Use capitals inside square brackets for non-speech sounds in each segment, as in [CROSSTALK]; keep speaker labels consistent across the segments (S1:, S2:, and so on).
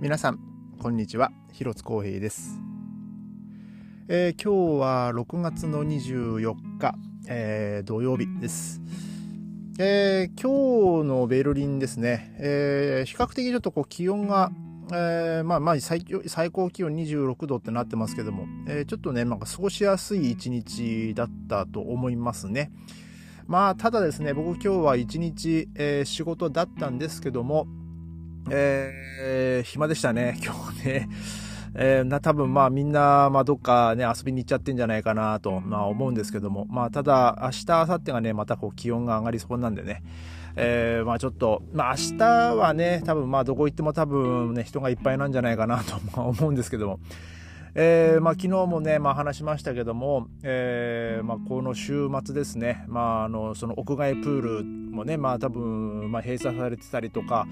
S1: 皆さんこんにちは。広津光平です、えー、今日は6月の24日、えー、土曜日です、えー、今日のベルリンですね、え比較的ちょっとこう気温がえー、まあまあ最最高気温26度ってなってますけども、えー、ちょっとね、なんか過ごしやすい一日だったと思いますね。まあ、ただですね、僕今日は一日、えー、仕事だったんですけども、えー、暇でしたね、[LAUGHS] 今日ね。えー、な、多分まあみんな、まあどっかね、遊びに行っちゃってんじゃないかなと、まあ思うんですけども、まあただ、明日、明後日がね、またこう気温が上がりそうなんでね、えー、まあちょっと、まあ明日はね、多分まあどこ行っても多分ね、人がいっぱいなんじゃないかなとまあ思うんですけども、えーまあ、昨日もね、まあ、話しましたけども、えーまあ、この週末ですね、まあ、あのその屋外プールもね、まあ、多分、まあ、閉鎖されてたりとか、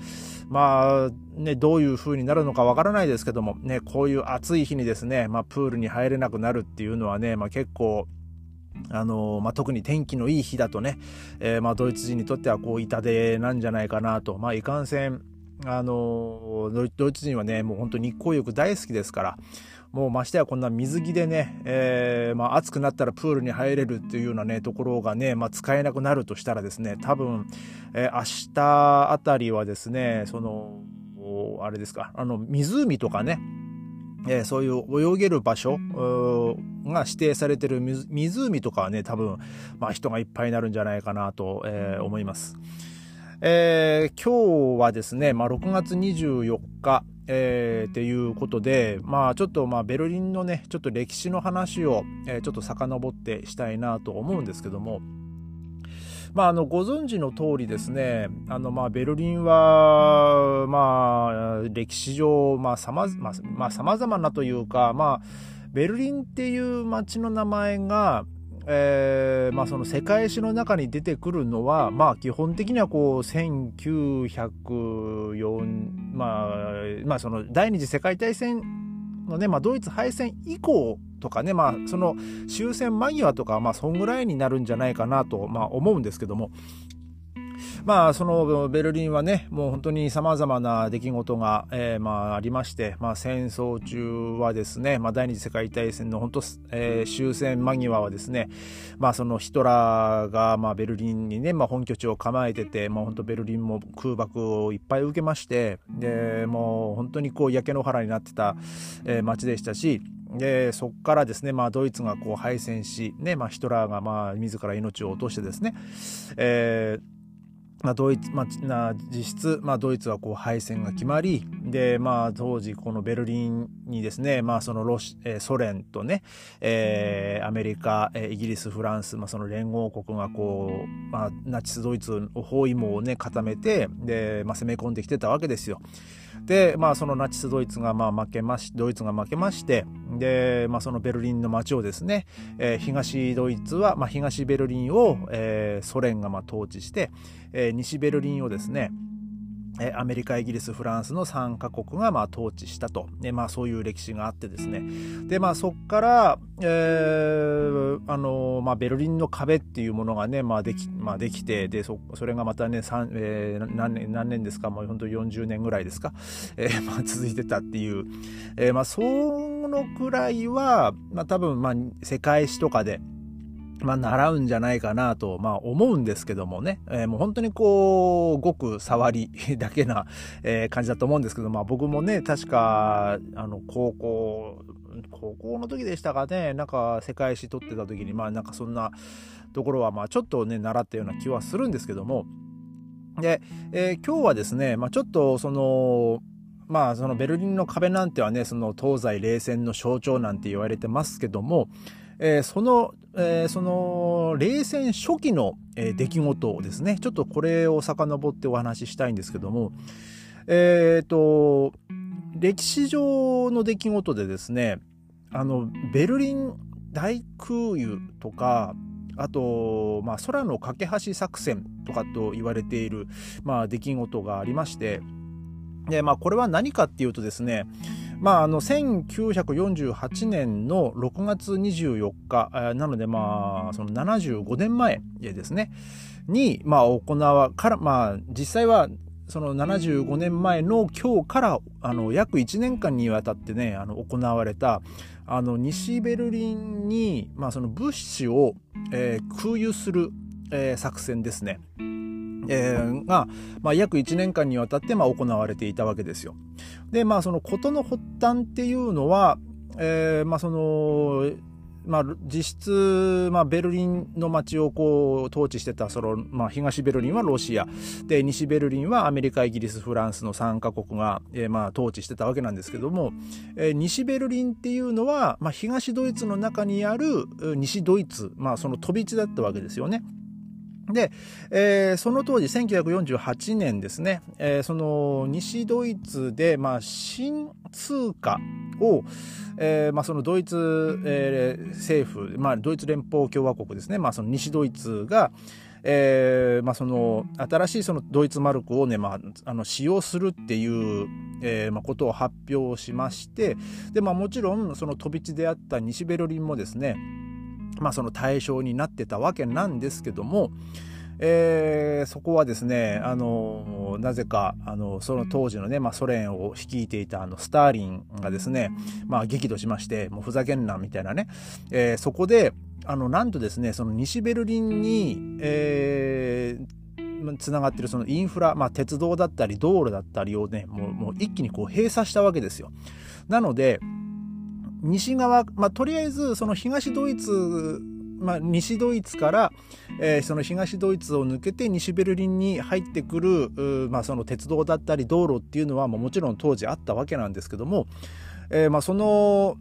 S1: まあね、どういう風になるのかわからないですけども、ね、こういう暑い日にですね、まあ、プールに入れなくなるっていうのはね、まあ、結構あのまあ、特に天気のいい日だとね、えー、まあ、ドイツ人にとってはこう痛手なんじゃないかなと、まあ、いかんせんあのドイツ人はねもう本当日光浴大好きですからもうましてやこんな水着でね、えー、まあ、暑くなったらプールに入れるっていうようなねところがね、まあ、使えなくなるとしたらですね多分、えー、明日あたりはですねそのあれですかあの湖とかねえー、そういう泳げる場所が指定されてる湖とかはね多分、まあ、人がいっぱいになるんじゃないかなと、えー、思います。えー、今日はですね、まあ、6月24日、えー、っていうことで、まあ、ちょっとまあベルリンのねちょっと歴史の話を、えー、ちょっと遡ってしたいなと思うんですけども。まあ、あのご存知の通りですねあの、まあ、ベルリンは、まあ、歴史上、まあさままあまあ、様々なというか、まあ、ベルリンっていう街の名前が、えーまあ、その世界史の中に出てくるのは、まあ、基本的にはこう1904、まあまあ、その第二次世界大戦のね、まあ、ドイツ敗戦以降とかね、まあ、その終戦間際とか、まあ、そんぐらいになるんじゃないかなと、まあ、思うんですけども、まあ、そのベルリンはね、もう本当に様々な出来事が、えー、まあ、ありまして、まあ、戦争中はですね、まあ、第二次世界大戦の本当、えー、終戦間際はですね、まあ、そのヒトラーが、まあ、ベルリンにね、まあ、本拠地を構えてて、まあ、本当ベルリンも空爆をいっぱい受けまして、で、もう本当にこう、焼け野原になってた、えー、街でしたし、でそこからですね、まあ、ドイツがこう敗戦し、ねまあ、ヒトラーがまあ自ら命を落としてですね、えーまあ、ドイツ、まあ、実質、まあ、ドイツはこう敗戦が決まりで、まあ、当時このベルリンにですね、まあ、そのロシ、ソ連とね、えー、アメリカ、イギリスフランス、まあ、その連合国がこう、まあ、ナチスドイツの包囲網をね固めてで、まあ、攻め込んできてたわけですよ。で、まあ、そのナチスドイツがまあ負けましドイツが負けましてで、まあ、そのベルリンの街をですね、えー、東ドイツは、まあ、東ベルリンを、えー、ソ連がまあ統治して、え、西ベルリンをですねアメリカ、イギリス、フランスの3カ国がまあ統治したと、まあ、そういう歴史があってですね。で、まあ、そこから、えーあのまあ、ベルリンの壁っていうものがね、まあできまあ、できてでそそれがまたね、えー、何年何年ですか？もう本当40年ぐらいですか、えーまあ、続いてたっていう、えーまあ、そのくらいは、まあ、多分、まあ、世界史とかでまあ、習うんじゃないかなと、まあ、思うんですけどもね、えー、もう本当にこう、ごく触りだけな、えー、感じだと思うんですけど、まあ、僕もね、確か、あの、高校、高校の時でしたかね、なんか世界史取ってた時に、まあ、なんかそんなところは、まあ、ちょっとね、習ったような気はするんですけども、で、えー、今日はですね、まあ、ちょっと、その、まあ、そのベルリンの壁なんてはね、その東西冷戦の象徴なんて言われてますけども、えー、その、えー、その冷戦初期の、えー、出来事をですねちょっとこれを遡ってお話ししたいんですけどもえっ、と歴史上の出来事でですねあのベルリン大空輸とかあと、まあ、空の架け橋作戦とかと言われている、まあ、出来事がありましてで、まあ、これは何かっていうとですねまあ、あの1948年の6月24日なのでまあその75年前ですねに、まあ、行わから、まあ、実際はその75年前の今日からあの約1年間にわたってねあの行われたあの西ベルリンに、まあ、その物資を、えー、空輸する、えー、作戦ですね。えー、が、まあ、約1年間にわたって、まあ、行われていたわけですよ。で、まあ、その事の発端っていうのは、えー、まあ、その、まあ、実質、まあ、ベルリンの街をこう統治してたその、まあ、東ベルリンはロシアで西ベルリンはアメリカイギリスフランスの3カ国が、えー、まあ統治してたわけなんですけども、えー、西ベルリンっていうのは、まあ、東ドイツの中にある西ドイツ、まあ、その飛び地だったわけですよね。で、えー、その当時1948年ですね、えー、その西ドイツで、まあ、新通貨を、えーまあ、そのドイツ、えー、政府、まあ、ドイツ連邦共和国ですね、まあ、その西ドイツが、えーまあ、その新しいそのドイツマルクをね、まあ、あの使用するっていう、えーまあ、ことを発表しまして。で、まあ、もちろんその飛び地であった西ベルリンもですね、まあ、その対象になってたわけなんですけども、えー、そこはですね、あの、なぜか、あの、その当時のね、まあ、ソ連を率いていたあの、スターリンがですね、まあ、激怒しまして、もうふざけんな、みたいなね、えー、そこで、あの、なんとですね、その西ベルリンに、えー、つながってるそのインフラ、まあ、鉄道だったり道路だったりをね、もうもう一気にこう閉鎖したわけですよ。なので、西側、まあ、とりあえずその東ドイツまあ、西ドイツから、えー、その東ドイツを抜けて西ベルリンに入ってくる、まあ、その鉄道だったり道路っていうのはもちろん当時あったわけなんですけども、えー、まあその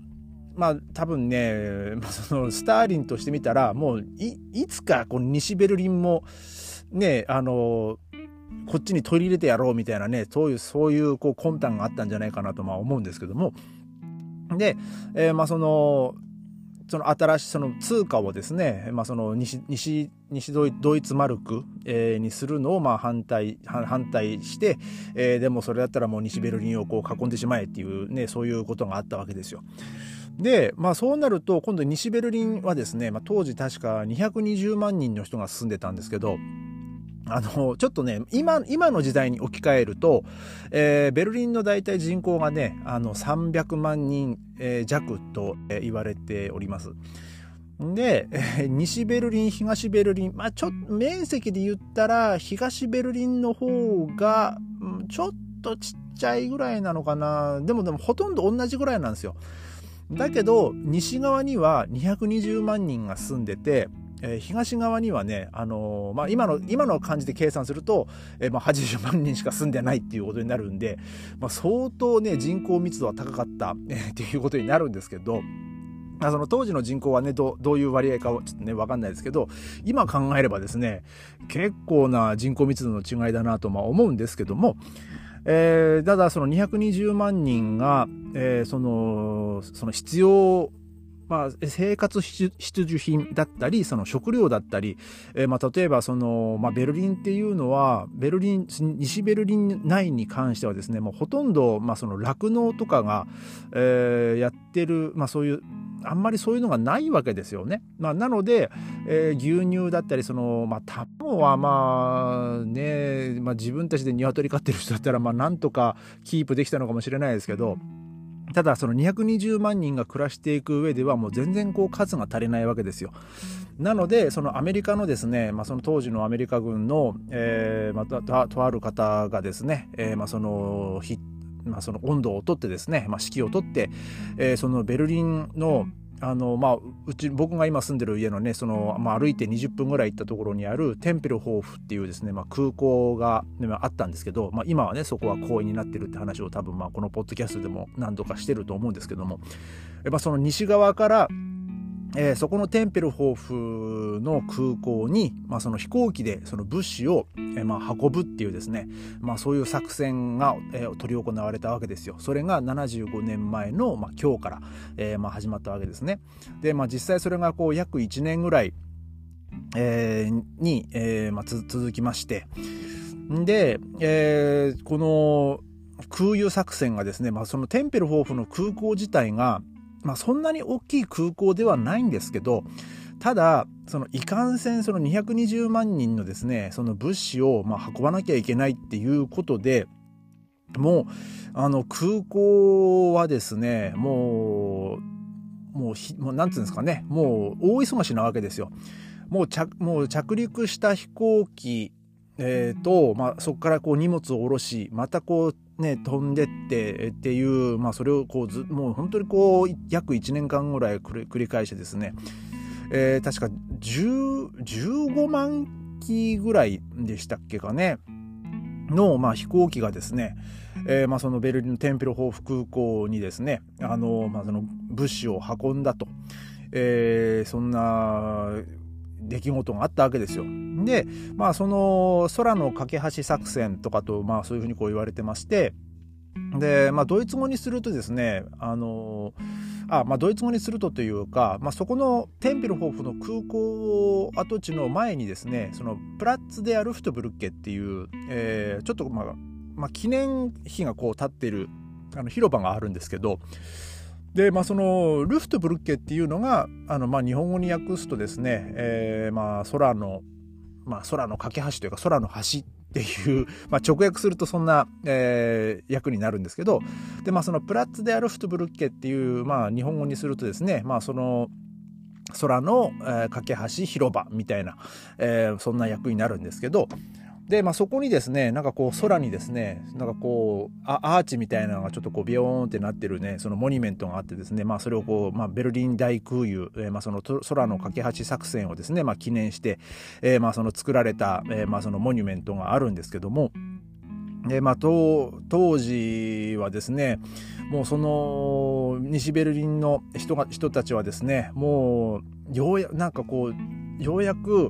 S1: まあ多分ね、そのスターリンとしてみたらもういいつかこの西ベルリンもねあのこっちに取り入れてやろうみたいなねそういうそういうこう魂胆があったんじゃないかなとまあ思うんですけどもで、えー、まあそのその新しいその通貨をですね、まあ、その西西西ドイツマルク、えー、にするのをまあ反対反対して、えー、でもそれだったらもう西ベルリンをこう囲んでしまえっていうねそういうことがあったわけですよ。で、まあそうなると今度西ベルリンはですね、まあ、当時確か220万人の人が住んでたんですけどあの、ちょっとね、今、今の時代に置き換えると、えー、ベルリンの大体人口がね、あの、300万人、えー、弱と、えー、言われております。で、え、西ベルリン、東ベルリン、まあちょっと、面積で言ったら、東ベルリンの方が、ちょっとちっちゃいぐらいなのかな。でもでも、ほとんど同じぐらいなんですよ。だけど、西側には220万人が住んでて、えー、東側にはね、あのー、まあ、今の、今の感じで計算すると、えー、まあ、80万人しか住んでないっていうことになるんで、まあ、相当ね、人口密度は高かった、えー、っていうことになるんですけど、その当時の人口はねど、どういう割合かはちょっとね、わかんないですけど、今考えればですね、結構な人口密度の違いだなとまあ思うんですけども、えー、ただその220万人が、えー、その、その必要まあ、生活必需品だったり、その食料だったり、えー、まあ、例えばその、まあ、ベルリンっていうのは、ベルリン、西ベルリン内に関してはですね、もうほとんど、まあ、その酪農とかが、えー、やってる、まあ、そういう、あんまりそういうのがないわけですよね。まあ、なので、えー、牛乳だったり、その、まあ、卵はまあ、ね、まあ、自分たちで鶏飼ってる人だったら、まあ、なんとかキープできたのかもしれないですけど、ただその220万人が暮らしていく上ではもう全然こう数が足りないわけですよ。なのでそのアメリカのですね、まあ、その当時のアメリカ軍の、えー、またとある方がですね、えー、まあそのまあ、その温度をとってですね、まあ、指揮をとって、えー、そのベルリンのあのまあ、うち僕が今住んでる家のねその、まあ、歩いて20分ぐらい行ったところにあるテンペルホーフっていうですね、まあ、空港が、ね、あったんですけど、まあ、今はねそこは公園になってるって話を多分まあこのポッドキャストでも何度かしてると思うんですけども、まあ、その西側からえー、そこのテンペルホーフの空港に、まあ、その飛行機でその物資を、えー、まあ運ぶっていうですね、まあ、そういう作戦が、えー、執り行われたわけですよ。それが75年前の、まあ、今日から、えまあ、始まったわけですね。で、まあ、実際それがこう約1年ぐらい、え、に、えまあ、続きましてで、え、この空輸作戦がですね、まあ、そのテンペルホーフの空港自体がまあ、そんなに大きい空港ではないんですけど、ただ、そのいかんせんその220万人のですね、その物資をま運ばなきゃいけないっていうことで、もう、あの空港はですね、もう、もうひ、もうなんていうんですかね、もう大忙しなわけですよ。もう着もう着陸した飛行機、えー、と、まあ、そこからこう荷物を下ろし、またこうね、飛んでってっていう、まあ、それをこうず、もう本当にこう、約1年間ぐらい繰り返してですね、えー、確か15万機ぐらいでしたっけかね、の、まあ、飛行機がですね、えー、まあ、そのベルリンのテンペロホーフ空港にですね、あの、まあ、その物資を運んだと、えー、そんな出来事があったわけですよ。で、まあ、その空の架け橋作戦とかと、まあ、そういうふうにこう言われてまして、で、まあ、ドイツ語にするとですね、あの、あまあ、ドイツ語にするとというか、まあ、そこのテンペルホフの空港跡地の前にですね、そのプラッツ・デ・アルフトブルッケっていう、えー、ちょっと、まあ、まあ、記念碑がこう立っているあの広場があるんですけど、で、まあ、そのルフトブルッケっていうのがあの、まあ、日本語に訳すとですね、えー、まあ空の、まあ、空の架け橋というか空の橋っていう、[LAUGHS] まあ、直訳するとそんな、えー、役になるんですけどで、まあ、そのプラッツ・デ・アルフトブルッケっていう、まあ、日本語にするとですね、まあ、その空の、えー、架け橋広場みたいな、えー、そんな役になるんですけどで、まあ、そこにですね、なんかこう空にですね、なんかこうアーチみたいなのがちょっとこうビヨーンってなってるね、そのモニュメントがあってですね、まあそれをこう、まあベルリン大空輸、えー、まあその空の架け橋作戦をですね、まあ記念して、えー、まあその作られた、えー、まあそのモニュメントがあるんですけども、でまあ、当時はですねもうその西ベルリンの人が人たちはですねもうようやなんかこうようやく、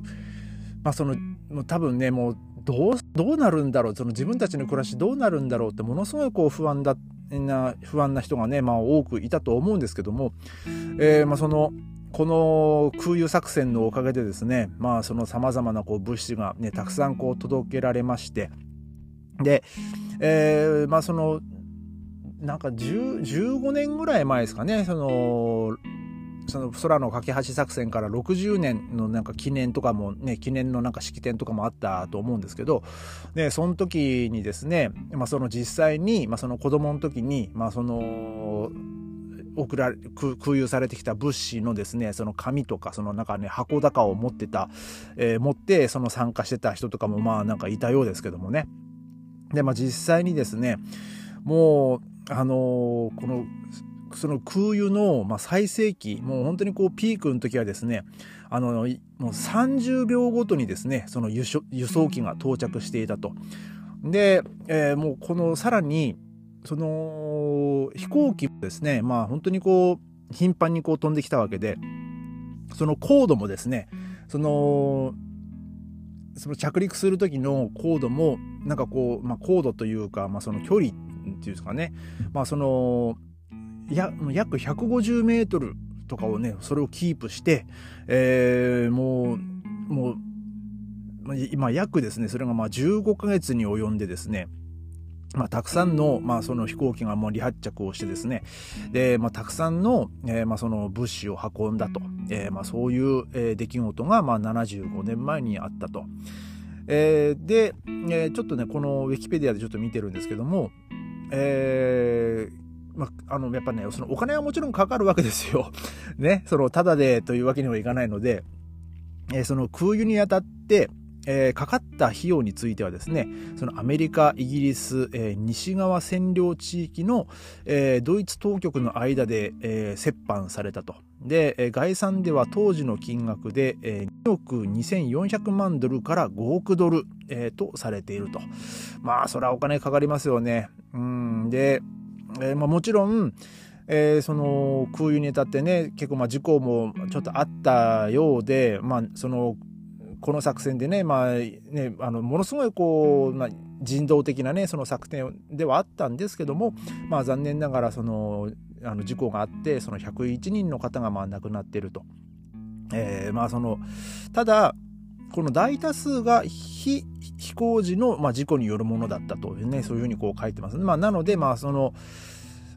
S1: まあ、そのもう多分ねもうどうどうなるんだろう？その自分たちの暮らしどうなるんだろうってものすごいこう不安だな不安な人がね、まあ、多くいたと思うんですけども、えーまあ、そのこの空輸作戦のおかげでですねまあそのさまざまなこう物資がねたくさんこう届けられましてで、えー、まあそのなんか15年ぐらい前ですかねそのその空の架け橋作戦から60年のなんか記念とかもね記念のなんか式典とかもあったと思うんですけど、ね、その時にですね、まあ、その実際に、まあ、その子供の時に、まあ、その送られ空輸されてきた物資のですねその紙とかその中ね箱高を持ってた、えー、持ってその参加してた人とかもまあなんかいたようですけどもね。でまあ実際にですねもうあのー、このその空輸の、まあ、最盛期、もう本当にこうピークの時はですね、あの、もう30秒ごとにですね、その輸送機が到着していたと。で、えー、もうこのさらに、その飛行機もですね、まあ本当にこう、頻繁にこう飛んできたわけで、その高度もですね、その、その着陸する時の高度も、なんかこう、まあ高度というか、まあその距離っていうんですかね、まあその、や約150メートルとかをね、それをキープして、えー、もう、もう、今約ですね、それがまあ15ヶ月に及んでですね、まあ、たくさんの,、まあその飛行機がもう離発着をしてですね、でまあ、たくさんの,、えーまあその物資を運んだと、えーまあ、そういう、えー、出来事がまあ75年前にあったと。えー、で、えー、ちょっとね、このウィキペディアでちょっと見てるんですけども、えー、まあ、あの、やっぱね、そのお金はもちろんかかるわけですよ。[LAUGHS] ね、その、ただでというわけにはいかないので、えー、その空輸にあたって、えー、かかった費用についてはですね、そのアメリカ、イギリス、えー、西側占領地域の、えー、ドイツ当局の間で、え折半されたと。で、概算では当時の金額で、え2億2400万ドルから5億ドル、とされていると。まあ、それはお金かかりますよね。うん。で、えーまあ、もちろん、えー、その空輸にあたってね結構まあ事故もちょっとあったようで、まあ、そのこの作戦でね,、まあね、あのものすごいこう、まあ、人道的なねその作戦ではあったんですけども、まあ、残念ながらそのあの事故があってその101人の方がまあ亡くなっていると。えー、まあそのただこの大多数が非飛行時の、まあ、事故によるものだったというね、そういうふうにこう書いてます、まあ、なので、まあ、その、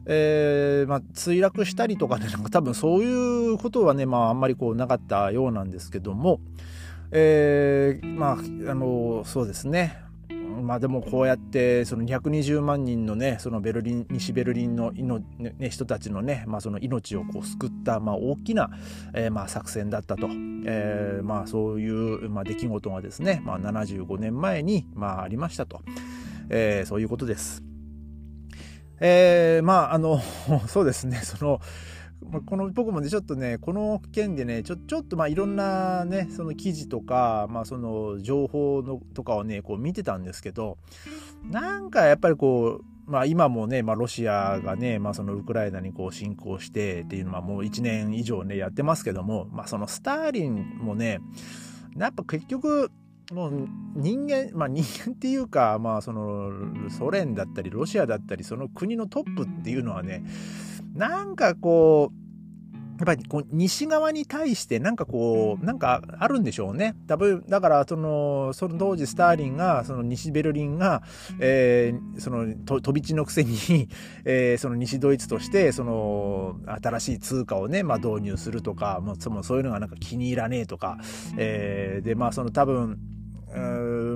S1: えー、まあ、墜落したりとかね、なんか多分そういうことはね、まあ、あんまりこうなかったようなんですけども、えー、まあ、あの、そうですね。まあでもこうやってその220万人のねそのベルリン西ベルリンののね、人たちのね、まあ、その命をこう救った、まあ、大きな、えー、まあ作戦だったと、えー、まあそういう、まあ、出来事がですね、まあ、75年前に、まあ、ありましたと、えー、そういうことです。えー、まああの [LAUGHS] そうですねそのこの僕もねちょっとねこの件でねちょちょっとまあいろんなねその記事とか、まあ、その情報のとかをねこう見てたんですけどなんかやっぱりこうまあ今もね、まあ、ロシアがね、まあ、そのウクライナにこう侵攻してっていうのはもう1年以上ねやってますけども、まあ、そのスターリンもねやっぱ結局もう人間、まあ人間っていうか、まあそのソ連だったりロシアだったりその国のトップっていうのはね、なんかこう、やっぱりこう西側に対してなんかこう、なんかあるんでしょうね。だだからその、その当時スターリンが、その西ベルリンが、えー、その飛び地のくせに [LAUGHS] えー、その西ドイツとして、その新しい通貨をね、まあ導入するとか、もうそういうのがなんか気に入らねえとか、えー、で、まあその多分、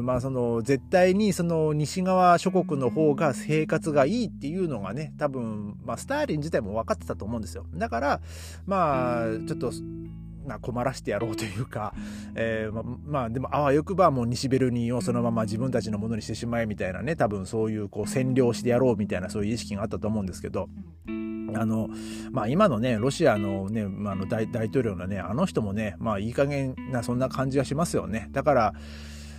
S1: まあその絶対にその西側諸国の方が生活がいいっていうのがね多分、まあ、スターリン自体も分かってたと思うんですよだからまあちょっとまあ、困らしてやろうというか、[LAUGHS] えー、ままあでもあわよくばもう西ベルニンをそのまま自分たちのものにしてしまえみたいなね多分そういうこう占領してやろうみたいなそういう意識があったと思うんですけど。あの、まあ今のね、ロシアのね、まあ、の大統領のね、あの人もね、まあいい加減なそんな感じがしますよね。だから、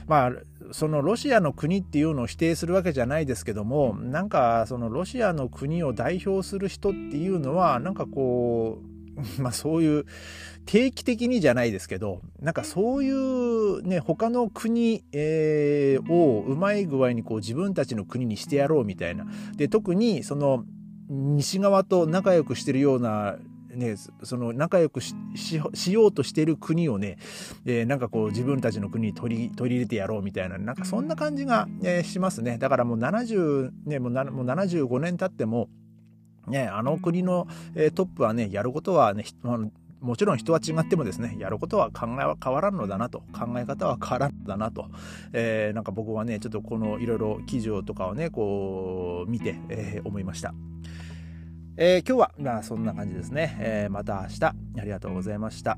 S1: まあ、そのロシアの国っていうのを否定するわけじゃないですけどもなんかそのロシアの国を代表する人っていうのはなんかこう [LAUGHS] まあそういう定期的にじゃないですけどなんかそういうね他の国、えー、をうまい具合にこう自分たちの国にしてやろうみたいな。で特にその西側と仲良くしてるようなね、その仲良くしようとしてる国をね、えー、なんかこう自分たちの国に取り取り入れてやろうみたいな、なんかそんな感じが、えー、しますね。だからもう70、ね、もうもう75年経っても、ね、あの国の、えー、トップはね、やることはね、もちろん人は違ってもですね、やることは考えは変わらんのだなと、考え方は変わらんのだなと、えー、なんか僕はね、ちょっとこのいろいろ記事とかをね、こう見て、えー、思いました。えー、今日はまあそんな感じですね。えー、また明日ありがとうございました。